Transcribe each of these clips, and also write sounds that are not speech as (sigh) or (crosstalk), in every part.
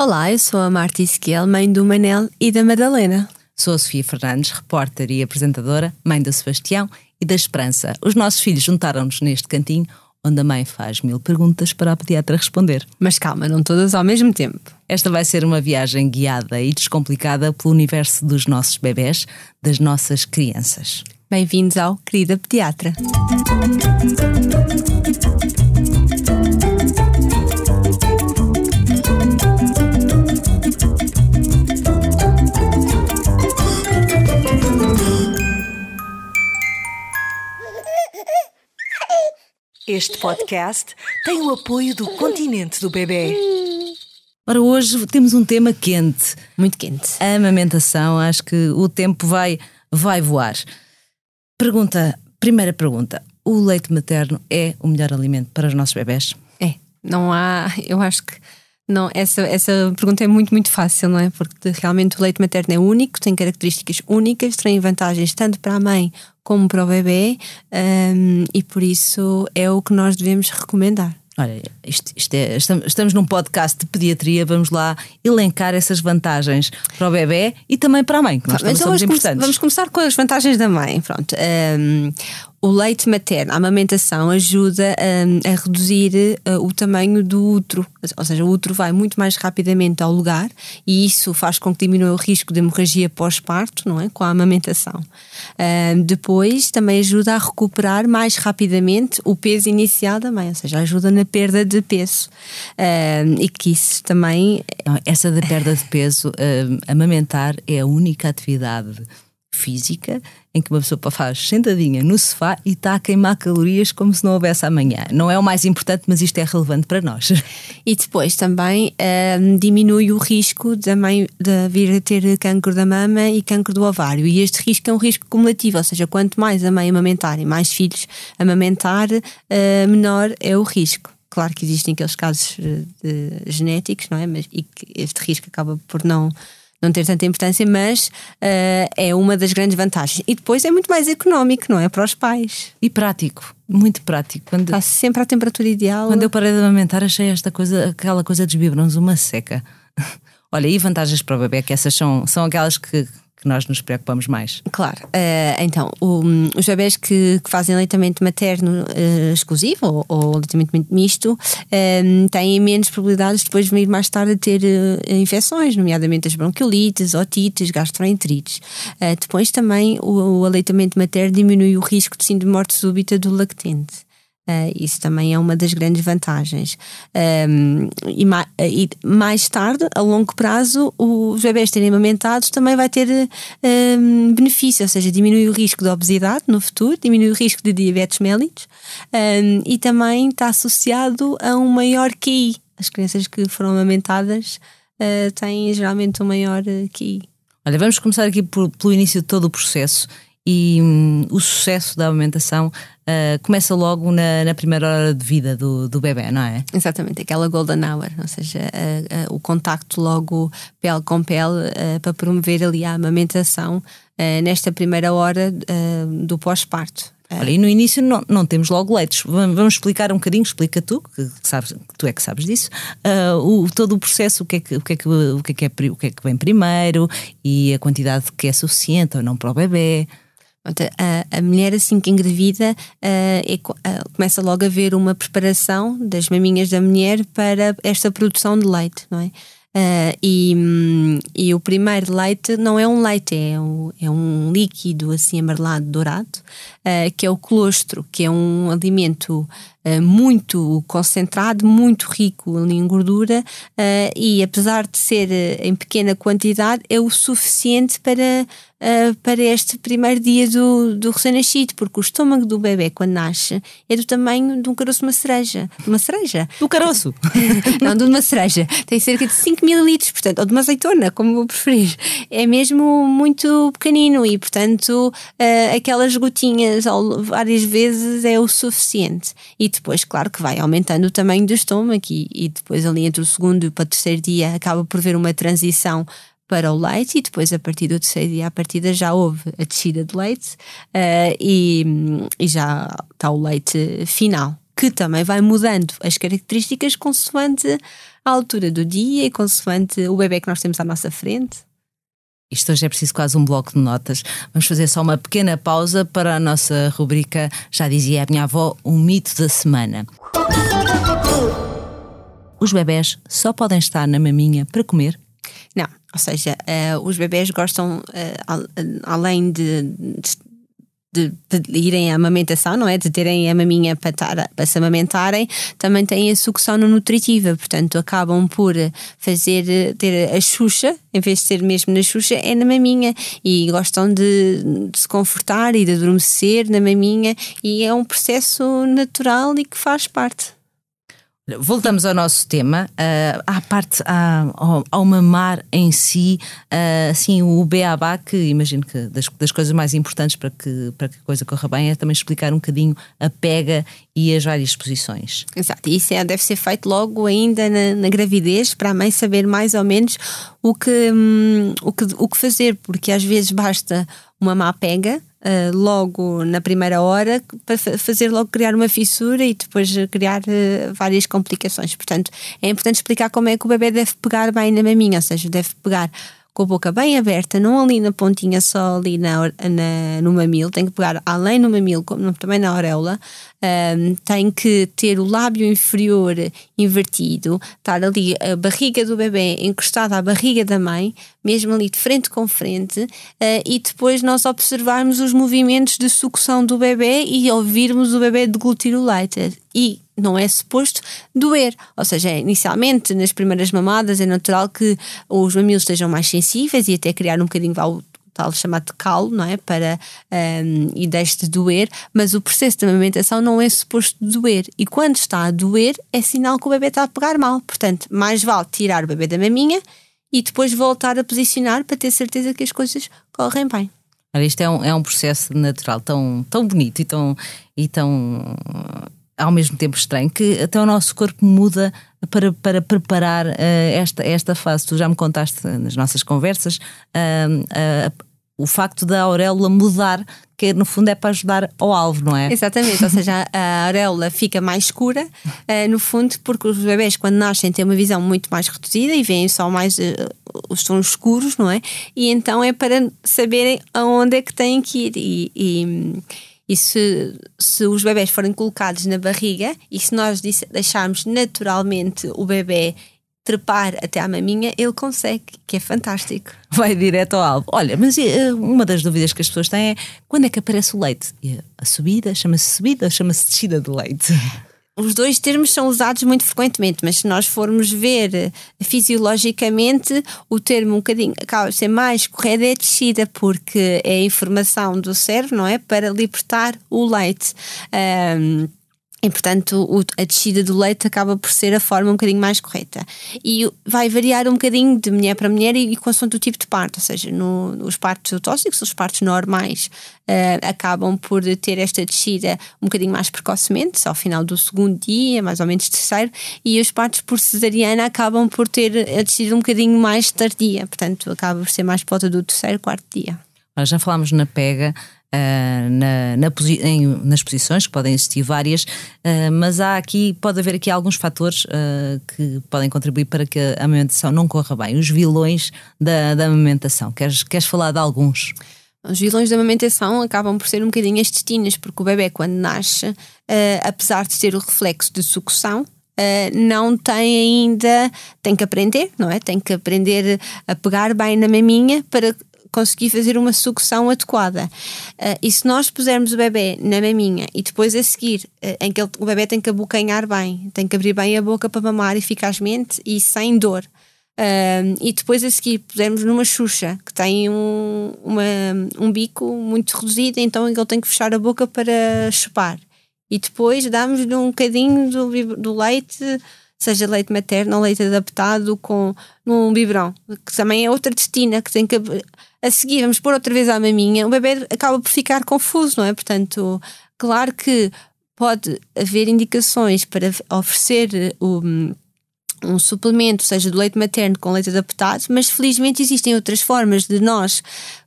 Olá, eu sou a Marta Esquiel, mãe do Manel e da Madalena. Sou a Sofia Fernandes, repórter e apresentadora, mãe do Sebastião e da Esperança. Os nossos filhos juntaram-nos neste cantinho onde a mãe faz mil perguntas para a pediatra responder. Mas calma, não todas ao mesmo tempo. Esta vai ser uma viagem guiada e descomplicada pelo universo dos nossos bebés, das nossas crianças. Bem-vindos ao Querida Pediatra. Este podcast tem o apoio do Continente do Bebê. Ora, hoje temos um tema quente. Muito quente. A amamentação, acho que o tempo vai, vai voar. Pergunta, primeira pergunta: o leite materno é o melhor alimento para os nossos bebés? É, não há, eu acho que não, essa, essa pergunta é muito, muito fácil, não é? Porque realmente o leite materno é único, tem características únicas, tem vantagens tanto para a mãe como para o bebê um, e por isso é o que nós devemos recomendar. Olha, isto, isto é, estamos, estamos num podcast de pediatria, vamos lá elencar essas vantagens para o bebê e também para a mãe, que nós Mas somos importantes. Vamos começar com as vantagens da mãe. Pronto. Um, o leite materno, a amamentação, ajuda a, a reduzir uh, o tamanho do útero, ou seja, o útero vai muito mais rapidamente ao lugar e isso faz com que diminua o risco de hemorragia pós-parto, não é? Com a amamentação. Uh, depois também ajuda a recuperar mais rapidamente o peso inicial da mãe, ou seja, ajuda na perda de peso. Uh, e que isso também. Essa da perda de peso, amamentar é a única atividade física em que uma pessoa faz sentadinha no sofá e está a queimar calorias como se não houvesse amanhã. Não é o mais importante, mas isto é relevante para nós. (laughs) E depois também um, diminui o risco da mãe de vir a ter cancro da mama e cancro do ovário. E este risco é um risco cumulativo, ou seja, quanto mais a mãe amamentar e mais filhos amamentar, uh, menor é o risco. Claro que existem aqueles casos de, de genéticos, não é? Mas e que este risco acaba por não não ter tanta importância, mas uh, é uma das grandes vantagens. E depois é muito mais económico, não é? Para os pais. E prático, muito prático. Quando, Está sempre à temperatura ideal. Quando eu parei de amamentar, achei esta coisa, aquela coisa dos biberons, uma seca. (laughs) Olha, e vantagens para o bebê, que essas são, são aquelas que que nós nos preocupamos mais. Claro. Uh, então, o, os bebés que, que, fazem leitamento materno uh, exclusivo ou, ou leitamento misto uh, têm menos probabilidades depois de vir mais tarde a ter infecções, nomeadamente as bronquiolites, otites, gastroenterites. depois também o, o aleitamento materno diminui o risco de síndrome de morte súbita do lactente. Uh, isso também é uma das grandes vantagens. Um, e, ma e, mais tarde, a longo prazo, os bebés terem amamentados também vai ter um, benefício, ou seja, diminui o risco de obesidade no futuro, diminui o risco de diabetes mellitus um, e também está associado a um maior QI. As crianças que foram amamentadas uh, têm geralmente um maior QI. Olha, vamos começar aqui por, pelo início de todo o processo e hum, o sucesso da amamentação uh, começa logo na, na, primeira hora de vida do, do bebê, não é? Exatamente, aquela golden hour, ou seja, uh, uh, o contacto logo pele com pele para promover ali a amamentação nesta primeira hora do pós-parto. Olha, e no início não, não temos logo leites. Vamos explicar um bocadinho, explica tu, que, sabes, que tu é que sabes disso, uh, o, todo o processo, o que, é que, o, que é que, o, que é que é, o que é que vem primeiro e a quantidade que é suficiente ou não para o bebê. A, a mulher assim que engravida uh, começa logo a ver uma preparação das maminhas da mulher para esta produção de leite, não é? Uh, e, e o primeiro leite não é um leite, é um, é um líquido assim amarelado, dourado, uh, que é o colostro, que é um alimento muito concentrado, muito rico em gordura e apesar de ser em pequena quantidade, é o suficiente para para este primeiro dia do, do recém-nascido, porque o estômago do bebê, quando nasce, é do tamanho de um caroço de uma cereja. De uma cereja? Do caroço? (laughs) Não, de uma cereja. Tem cerca de 5 mililitros, portanto, ou de uma azeitona, como vou preferir. É mesmo muito pequenino e, portanto, aquelas gotinhas várias vezes é o suficiente. E depois, claro, que vai aumentando o tamanho do estômago e, e depois ali entre o segundo e o terceiro dia acaba por ver uma transição para o leite e depois a partir do terceiro dia a partida já houve a descida de leite uh, e, e já está o leite final que também vai mudando as características consoante à altura do dia e consoante o bebê que nós temos à nossa frente. Isto hoje é preciso quase um bloco de notas. Vamos fazer só uma pequena pausa para a nossa rubrica, já dizia a minha avó, o mito da semana. Os bebés só podem estar na maminha para comer? Não, ou seja, uh, os bebés gostam, uh, além de, de de, de, irem à amamentação, não é? De terem a maminha para, tar, para se amamentarem, também têm a sucção no nutritiva, portanto acabam por fazer, ter a xuxa, em vez de ser mesmo na xuxa, é na maminha e gostam de, de se confortar e de adormecer na maminha e é um processo natural e que faz parte. Voltamos ao nosso tema, uh, à parte, ao, ao, mamar em si, uh, assim, o beabá, que imagino que das, das, coisas mais importantes para que, para que a coisa corra bem é também explicar um bocadinho a pega e as várias posições. Exato, isso é, deve ser feito logo ainda na, na, gravidez, para a mãe saber mais ou menos o que, um, o, que, o que fazer, porque às vezes basta uma má pega uh, logo na primeira hora para fazer logo criar uma fissura e depois criar uh, várias complicações. Portanto, é importante explicar como é que o bebê deve pegar bem na maminha, ou seja, deve pegar com a boca bem aberta, não ali na pontinha, só ali na, na no mamilo, tem que pegar além no mamilo, como também na auréola, um, tem que ter o lábio inferior invertido, estar ali a barriga do bebê encostada à barriga da mãe, mesmo ali de frente com frente, uh, e depois nós observarmos os movimentos de sucção do bebê e ouvirmos o bebê deglutir o leite. E não é suposto doer. Ou seja, inicialmente, nas primeiras mamadas, é natural que os mamilos estejam mais sensíveis e até criar um bocadinho tal chamado calo, não é? Para, um, e deixe de doer, mas o processo de amamentação não é suposto doer. E quando está a doer, é sinal que o bebê está a pegar mal. Portanto, mais vale tirar o bebê da maminha e depois voltar a posicionar para ter certeza que as coisas correm bem. Isto é um, é um processo natural tão, tão bonito e tão, e tão ao mesmo tempo estranho que até o nosso corpo muda para, para preparar uh, esta, esta fase. Tu já me contaste nas nossas conversas uh, uh, o facto da auréola mudar, que no fundo é para ajudar ao alvo, não é? Exatamente, ou seja, a auréola fica mais escura, uh, no fundo, porque os bebés, quando nascem, têm uma visão muito mais reduzida e veem só mais uh, os tons escuros, não é? E então é para saberem aonde é que têm que ir. E, e, e se, se os bebés forem colocados na barriga e se nós deixarmos naturalmente o bebê trepar até à maminha, ele consegue, que é fantástico. (laughs) Vai direto ao alvo. Olha, mas eh, uma das dúvidas que as pessoas têm é quando é que aparece o leite? A subida chama-se subida ou chama-se descida do leite? (laughs) Os dois termos são usados muito frequentemente, mas se nós formos ver eh, fisiologicamente, o termo um bocadinho acaba de ser mais correto é descida, porque é a informação do cérebro, não é? Para libertar o leite. Um, e, portanto, o, a descida do leite acaba por ser a forma um bocadinho mais correta. E vai variar um bocadinho de mulher para mulher e, e consoante o tipo de parto, ou seja, no, os partos autóxicos, os partos normais, uh, acabam por ter esta descida um bocadinho mais precocemente, ao final do segundo dia, mais ou menos terceiro, e os partos por cesariana acabam por ter a descida um bocadinho mais tardia, portanto, acaba por ser mais por volta do terceiro, quarto dia. Já falámos na pega, Uh, na, na posi em, nas posições, que podem existir várias, uh, mas há aqui, pode haver aqui alguns fatores uh, que podem contribuir para que a amamentação não corra bem. Os vilões da, da amamentação. Queres, queres falar de alguns? Os vilões da amamentação acabam por ser um bocadinho as testinas, porque o bebê, quando nasce, apesar de ter o reflexo de sucção, Uh, não tem ainda, tem que aprender, não é? Tem que aprender a pegar bem na maminha para conseguir fazer uma sucção adequada. Uh, e se nós pusermos o bebê na maminha e depois a seguir, uh, em que ele, o bebê tem que abocanhar bem, tem que abrir bem a boca para mamar eficazmente e sem dor. Uh, e depois a seguir pusermos numa xuxa que tem um, uma, um bico muito reduzido, então ele tem que fechar a boca para chupar. E depois damos-lhe um bocadinho do, do leite seja leite materno ou leite adaptado com num biberão, que também é outra destina que tem que a seguir vamos pôr outra vez à maminha, o bebê acaba por ficar confuso, não é? Portanto, claro que pode haver indicações para oferecer o um suplemento, seja do leite materno com leite adaptado, mas felizmente existem outras formas de nós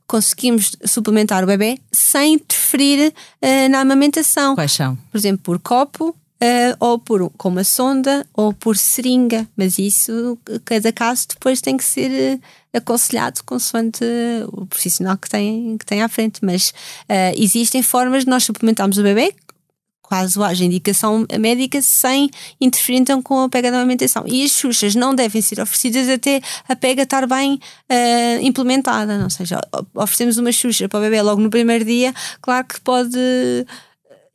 conseguimos suplementar o bebê sem interferir uh, na amamentação. Quais são? Por exemplo, por copo, uh, ou por, com uma sonda ou por seringa, mas isso, cada caso depois tem que ser aconselhado consoante o profissional que tem, que tem à frente. Mas uh, existem formas de nós suplementarmos o bebê caso haja indicação médica, sem interferir então com a pega da amamentação. E as xuxas não devem ser oferecidas até a pega estar bem uh, implementada, ou seja, oferecemos uma xuxa para o bebê logo no primeiro dia, claro que pode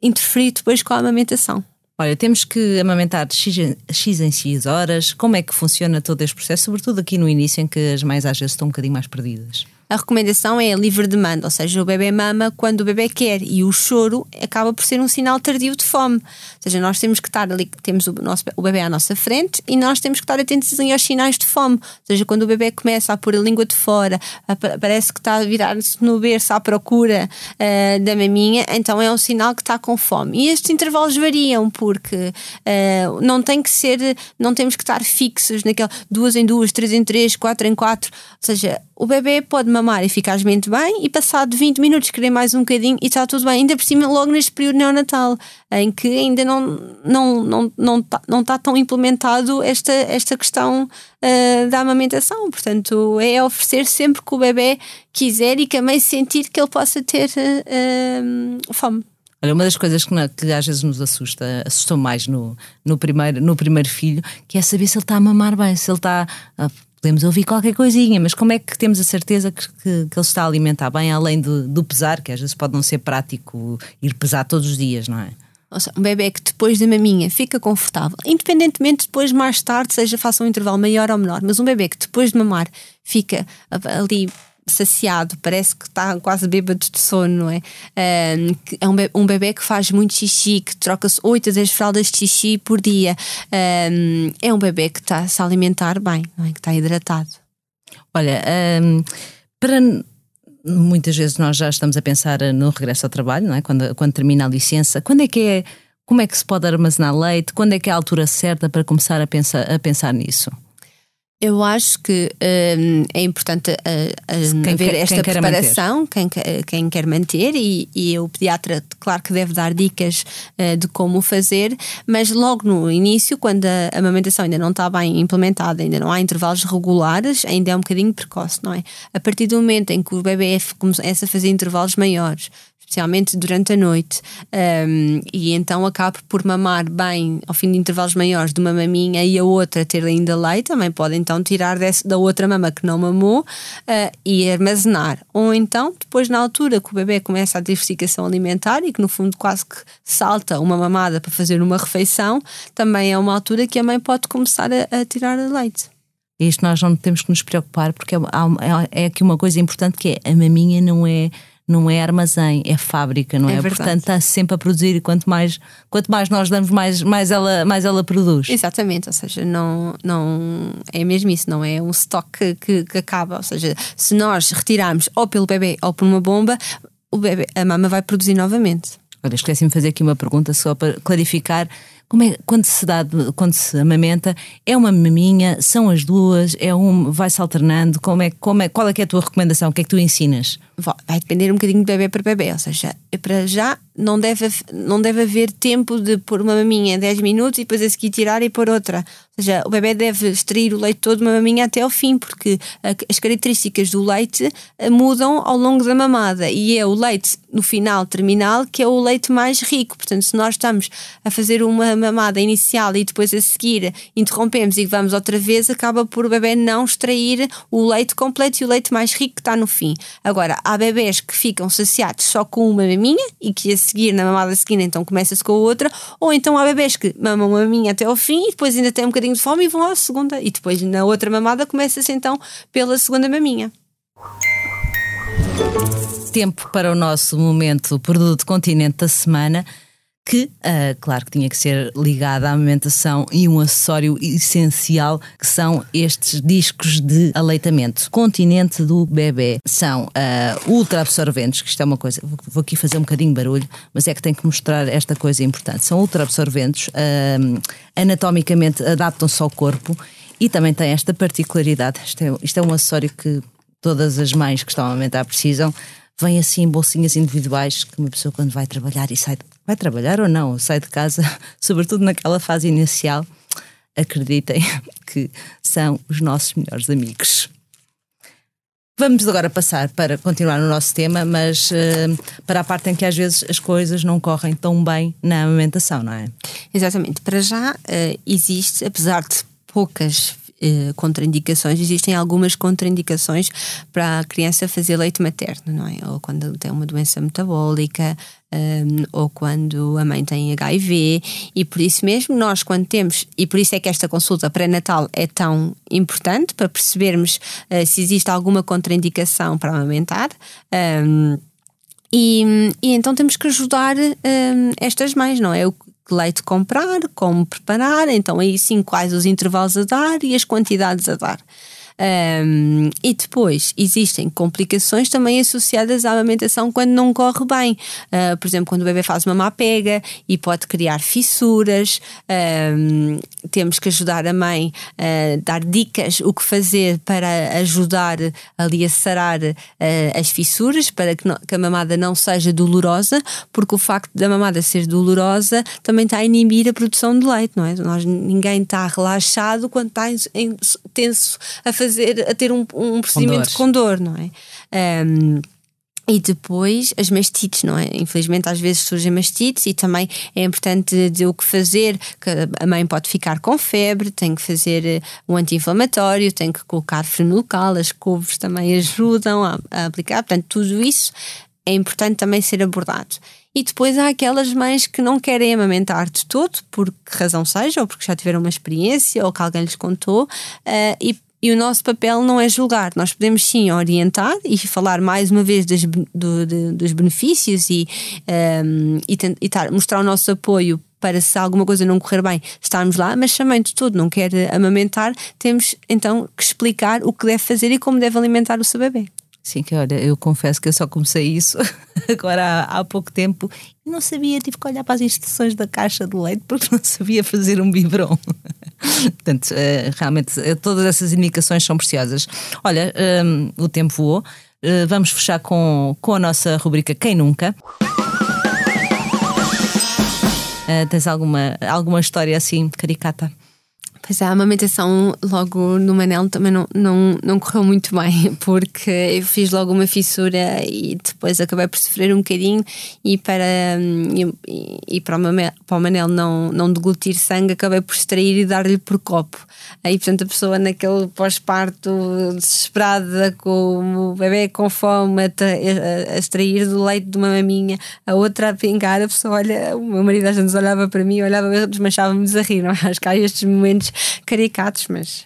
interferir depois com a amamentação. Olha, temos que amamentar X, X em X horas. Como é que funciona todo este processo, sobretudo aqui no início, em que as mães às vezes estão um bocadinho mais perdidas? A recomendação é a livre demanda, ou seja, o bebê mama quando o bebê quer e o choro acaba por ser um sinal tardio de fome. Ou seja, nós temos que estar ali, temos o, nosso, o bebê à nossa frente e nós temos que estar atentos aos sinais de fome. Ou seja, quando o bebê começa a pôr a língua de fora, a, parece que está a virar-se no berço à procura uh, da maminha, então é um sinal que está com fome. E estes intervalos variam porque uh, não tem que ser, não temos que estar fixos naquele duas em duas, três em três, quatro em quatro. Ou seja, o bebê pode mamar eficazmente bem e passado 20 minutos querer mais um bocadinho e está tudo bem. Ainda por cima, logo neste período neonatal, em que ainda não, não, não, não, está, não está tão implementado esta, esta questão uh, da amamentação. Portanto, é oferecer sempre que o bebê quiser e que a mãe sentir que ele possa ter uh, fome. Olha, uma das coisas que, que, às vezes nos assusta, assustou mais no, no, primeiro, no primeiro filho, que é saber se ele está a mamar bem, se ele está podemos ouvir qualquer coisinha, mas como é que temos a certeza que, que, que ele está a alimentar bem, além do, do, pesar, que às vezes pode não ser prático ir pesar todos os dias, não é? Um bebê que depois da maminha fica confortável, independentemente depois mais tarde seja faça um intervalo maior ou menor, mas um bebê que depois de mamar fica ali saciado, parece que está quase bêbado de sono, não é? é um bebê, um que faz muito xixi, que troca-se 8 a 10 fraldas de xixi por dia. é um bebê que está a se alimentar bem, não é? que está hidratado. Olha, um, para muitas vezes nós já estamos a pensar no regresso ao trabalho, não é? Quando, quando termina a licença, quando é que é? Como é que se pode armazenar leite? Quando é que é a altura certa para começar a pensar, a pensar nisso? Eu acho que um, é importante uh, quem haver quer, esta quem preparação, quem, quem quer manter, e, e, o pediatra, claro que deve dar dicas uh, de como fazer, mas logo no início, quando a, a amamentação ainda não está bem implementada, ainda não há intervalos regulares, ainda é um bocadinho precoce, não é? A partir do momento em que o bebê começa a fazer intervalos maiores, especialmente durante a noite, um, e então acaba por mamar bem ao fim de intervalos maiores de uma maminha e a outra ter ainda leite, também pode então tirar desse, da outra mama que não mamou uh, e armazenar. Ou então, depois, na altura que o bebê começa a diversificação alimentar e que no fundo quase que salta uma mamada para fazer uma refeição, também é uma altura que a mãe pode começar a, a tirar leite. Isto nós não temos que nos preocupar porque é, é aqui uma coisa importante que é a maminha não é não é armazém, é fábrica, não é? é? Portanto, está sempre a produzir e quanto mais, quanto mais nós damos, mais, mais, ela, mais ela produz. Exatamente, ou seja, não, não é mesmo isso, não é um estoque que, que acaba. Ou seja, se nós retirarmos ou pelo bebê ou por uma bomba, o bebê, a mama vai produzir novamente. Olha, esqueci-me de fazer aqui uma pergunta só para clarificar como é, quando se dá, quando se amamenta, é uma maminha, são as duas, é um, vai-se alternando, como é, como é, qual é, é a tua recomendação, o que é que tu ensinas? Vai depender um bocadinho de bebê para bebê, ou seja, para já não deve, não deve haver tempo de pôr uma maminha 10 minutos e depois a seguir tirar e pôr outra. Ou seja, o bebê deve extrair o leite todo de uma maminha até ao fim, porque as características do leite eh, mudam ao longo da mamada e é o leite no final terminal que é o leite mais rico. Portanto, se nós estamos a fazer uma mamada inicial e depois a seguir interrompemos e vamos outra vez, acaba por o bebê não extrair o leite completo e o leite mais rico que está no fim. Agora, há bebés que ficam saciados só com uma maminha e que a seguir, na mamada seguinte, então começa-se com a outra, ou então há bebés que mamam uma maminha até ao fim e depois ainda têm um bocadinho de fome e vão à segunda, e depois na outra mamada começa-se então pela segunda maminha. Tempo para o nosso momento produto continente da semana que, uh, claro que tinha que ser ligada à amamentação e um acessório essencial que são estes discos de aleitamento. Continente do bebê são uh, ultra absorventes, que isto é uma coisa, vou, aqui fazer um bocadinho de barulho, mas é que tenho que mostrar esta coisa importante. São ultra absorventes, uh, anatomicamente adaptam-se ao corpo e também tem esta particularidade. Isto é, isto é um acessório que todas as mães que estão a amamentar precisam vem assim bolsinhas individuais que uma pessoa quando vai trabalhar e sai, vai trabalhar ou não, sai de casa, (laughs) sobretudo naquela fase inicial, acreditem (laughs) que são os nossos melhores amigos. Vamos agora passar para continuar no nosso tema, mas uh, para a parte em que às vezes as coisas não correm tão bem na amamentação, não é? Exatamente. Para já uh, existe, apesar de poucas uh, contraindicações, existem algumas contraindicações para a criança fazer leite materno, não é? Ou quando tem uma doença metabólica, um, ou quando a mãe tem HIV, e por isso mesmo nós, quando temos, e por isso é que esta consulta pré-natal é tão importante para percebermos uh, se existe alguma contraindicação para amamentar. Um, e, e, então temos que ajudar um, estas mães, não é? O que leite comprar, como preparar, então aí sim quais os intervalos a dar e as quantidades a dar. Um, e depois existem complicações também associadas à amamentação quando não corre bem. Uh, por exemplo, quando o bebê faz uma má pega e pode criar fissuras. Um, temos que ajudar a mãe a dar dicas o que fazer para ajudar ali a sarar uh, as fissuras, para que, não, que, a mamada não seja dolorosa, porque o facto da mamada ser dolorosa também está a inibir a produção de leite, não é? Nós, ninguém está relaxado quando está tenso a fazer fazer, a ter um, um procedimento com dor, não é? Um, e depois as mastites, não é? Infelizmente às vezes surgem mastites e também é importante dizer o que fazer, que a mãe pode ficar com febre, tem que fazer eh, um anti-inflamatório, tem que colocar frenulcal, as couves também ajudam a, a aplicar, portanto tudo isso é importante também ser abordado. E depois há aquelas mães que não querem amamentar de todo, por que razão seja, ou porque já tiveram uma experiência, ou que alguém lhes contou, uh, e e o nosso papel não é julgar, nós podemos sim orientar e falar mais uma vez das, do, de, dos benefícios e, um, e, e tar, mostrar o nosso apoio para se alguma coisa não correr bem, estarmos lá, mas também de tudo não quer amamentar, temos então que explicar o que deve fazer e como deve alimentar o seu bebê. Sim, que olha, eu confesso que eu só comecei isso (laughs) agora há, há, pouco tempo e não sabia, tive que olhar para as instruções da caixa de leite porque não sabia fazer um biberon. (laughs) Portanto, uh, realmente uh, todas essas indicações são preciosas. Olha, um, o tempo voou, uh, vamos fechar com, com a nossa rubrica Quem Nunca. tens alguma, alguma história assim caricata? Pois a amamentação logo no Manel também não, não, não correu muito bem, (laughs) porque eu fiz logo uma fissura e depois acabei por sofrer um bocadinho e para, e, e para, o Manel, para o Manel não, não deglutir sangue acabei por extrair e dar-lhe por copo. Aí, portanto, a pessoa naquele pós-parto desesperada, com o bebê com fome, a, a, a, extrair do leite de uma maminha, a outra a pingar, a pessoa olha, o meu marido às vezes olhava para mim, olhava, desmanchava-me a rir, não é? Acho que há estes momentos caricatos, mas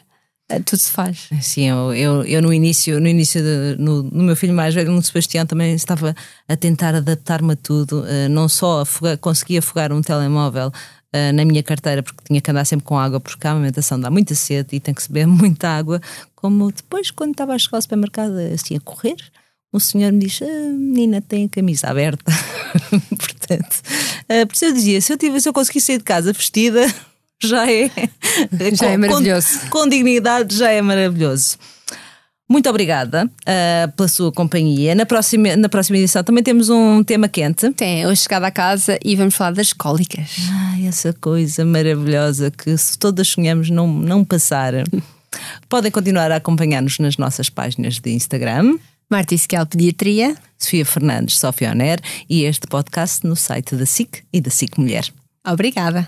eh, tudo se faz. Sim, eu, eu, eu, no início, no início de, no, no, meu filho mais velho, no Sebastião, também estava a tentar adaptar-me a tudo, uh, não só a conseguia afogar um telemóvel uh, na minha carteira, porque tinha que andar sempre com água, porque a amamentação dá muita sede e tem que beber (laughs) muita água, como depois, quando estava a chegar ao supermercado, assim, a correr, o senhor me diz: ah, menina tem a camisa aberta. (laughs) Portanto, eu dizia: se eu, tivesse, se eu conseguisse sair de casa vestida, já é, (laughs) já com, é maravilhoso. Com, com, dignidade já é maravilhoso. Muito obrigada uh, pela sua companhia. Na próxima, na próxima edição também temos um tema quente. Tem, hoje chegada a casa e vamos falar das cólicas. Ai, essa coisa maravilhosa que se todas sonhamos não, não passar. Podem continuar a acompanhar-nos nas nossas páginas de Instagram. Marta Isquel Pediatria. Sofia Fernandes, Sofia Oner e este podcast no site da SIC e da SIC Mulher. Obrigada.